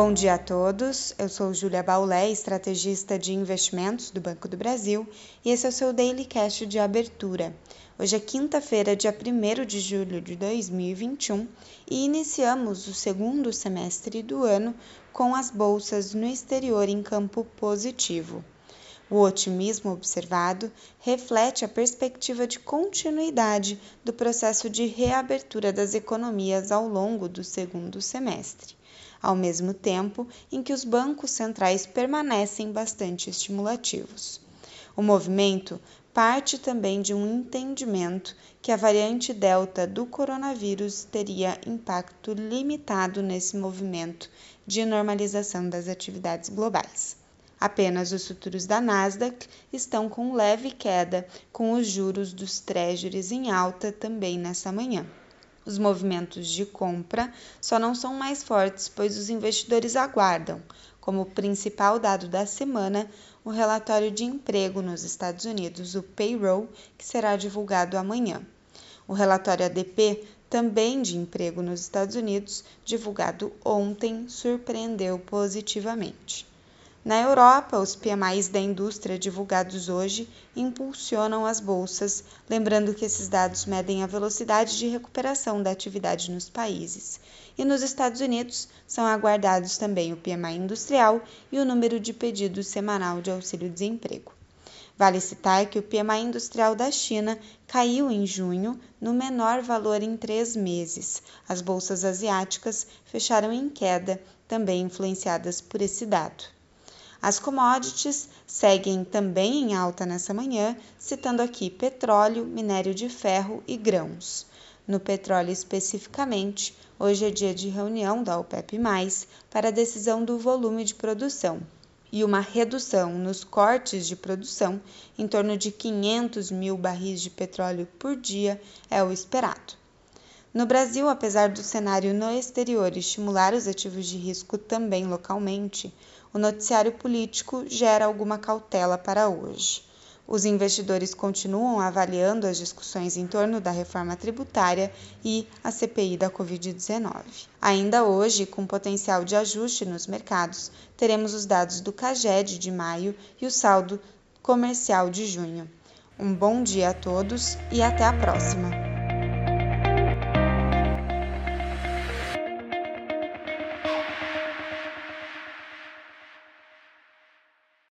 Bom dia a todos. Eu sou Júlia Baulé, estrategista de investimentos do Banco do Brasil, e esse é o seu Daily Cash de abertura. Hoje é quinta-feira, dia 1 de julho de 2021, e iniciamos o segundo semestre do ano com as bolsas no exterior em campo positivo. O otimismo observado reflete a perspectiva de continuidade do processo de reabertura das economias ao longo do segundo semestre, ao mesmo tempo em que os bancos centrais permanecem bastante estimulativos. O movimento parte também de um entendimento que a variante Delta do coronavírus teria impacto limitado nesse movimento de normalização das atividades globais. Apenas os futuros da Nasdaq estão com leve queda, com os juros dos treasuries em alta também nessa manhã. Os movimentos de compra só não são mais fortes, pois os investidores aguardam, como principal dado da semana, o relatório de emprego nos Estados Unidos, o payroll, que será divulgado amanhã. O relatório ADP, também de emprego nos Estados Unidos, divulgado ontem, surpreendeu positivamente. Na Europa, os PMIs da indústria divulgados hoje impulsionam as bolsas, lembrando que esses dados medem a velocidade de recuperação da atividade nos países. E nos Estados Unidos são aguardados também o PMI industrial e o número de pedidos semanal de auxílio-desemprego. Vale citar que o PMI industrial da China caiu em junho no menor valor em três meses. As bolsas asiáticas fecharam em queda, também influenciadas por esse dado. As commodities seguem também em alta nessa manhã, citando aqui petróleo, minério de ferro e grãos. No petróleo especificamente, hoje é dia de reunião da OPEP+, para a decisão do volume de produção e uma redução nos cortes de produção em torno de 500 mil barris de petróleo por dia é o esperado. No Brasil, apesar do cenário no exterior estimular os ativos de risco também localmente, o noticiário político gera alguma cautela para hoje. Os investidores continuam avaliando as discussões em torno da reforma tributária e a CPI da Covid-19. Ainda hoje, com potencial de ajuste nos mercados, teremos os dados do CAGED de maio e o saldo comercial de junho. Um bom dia a todos e até a próxima!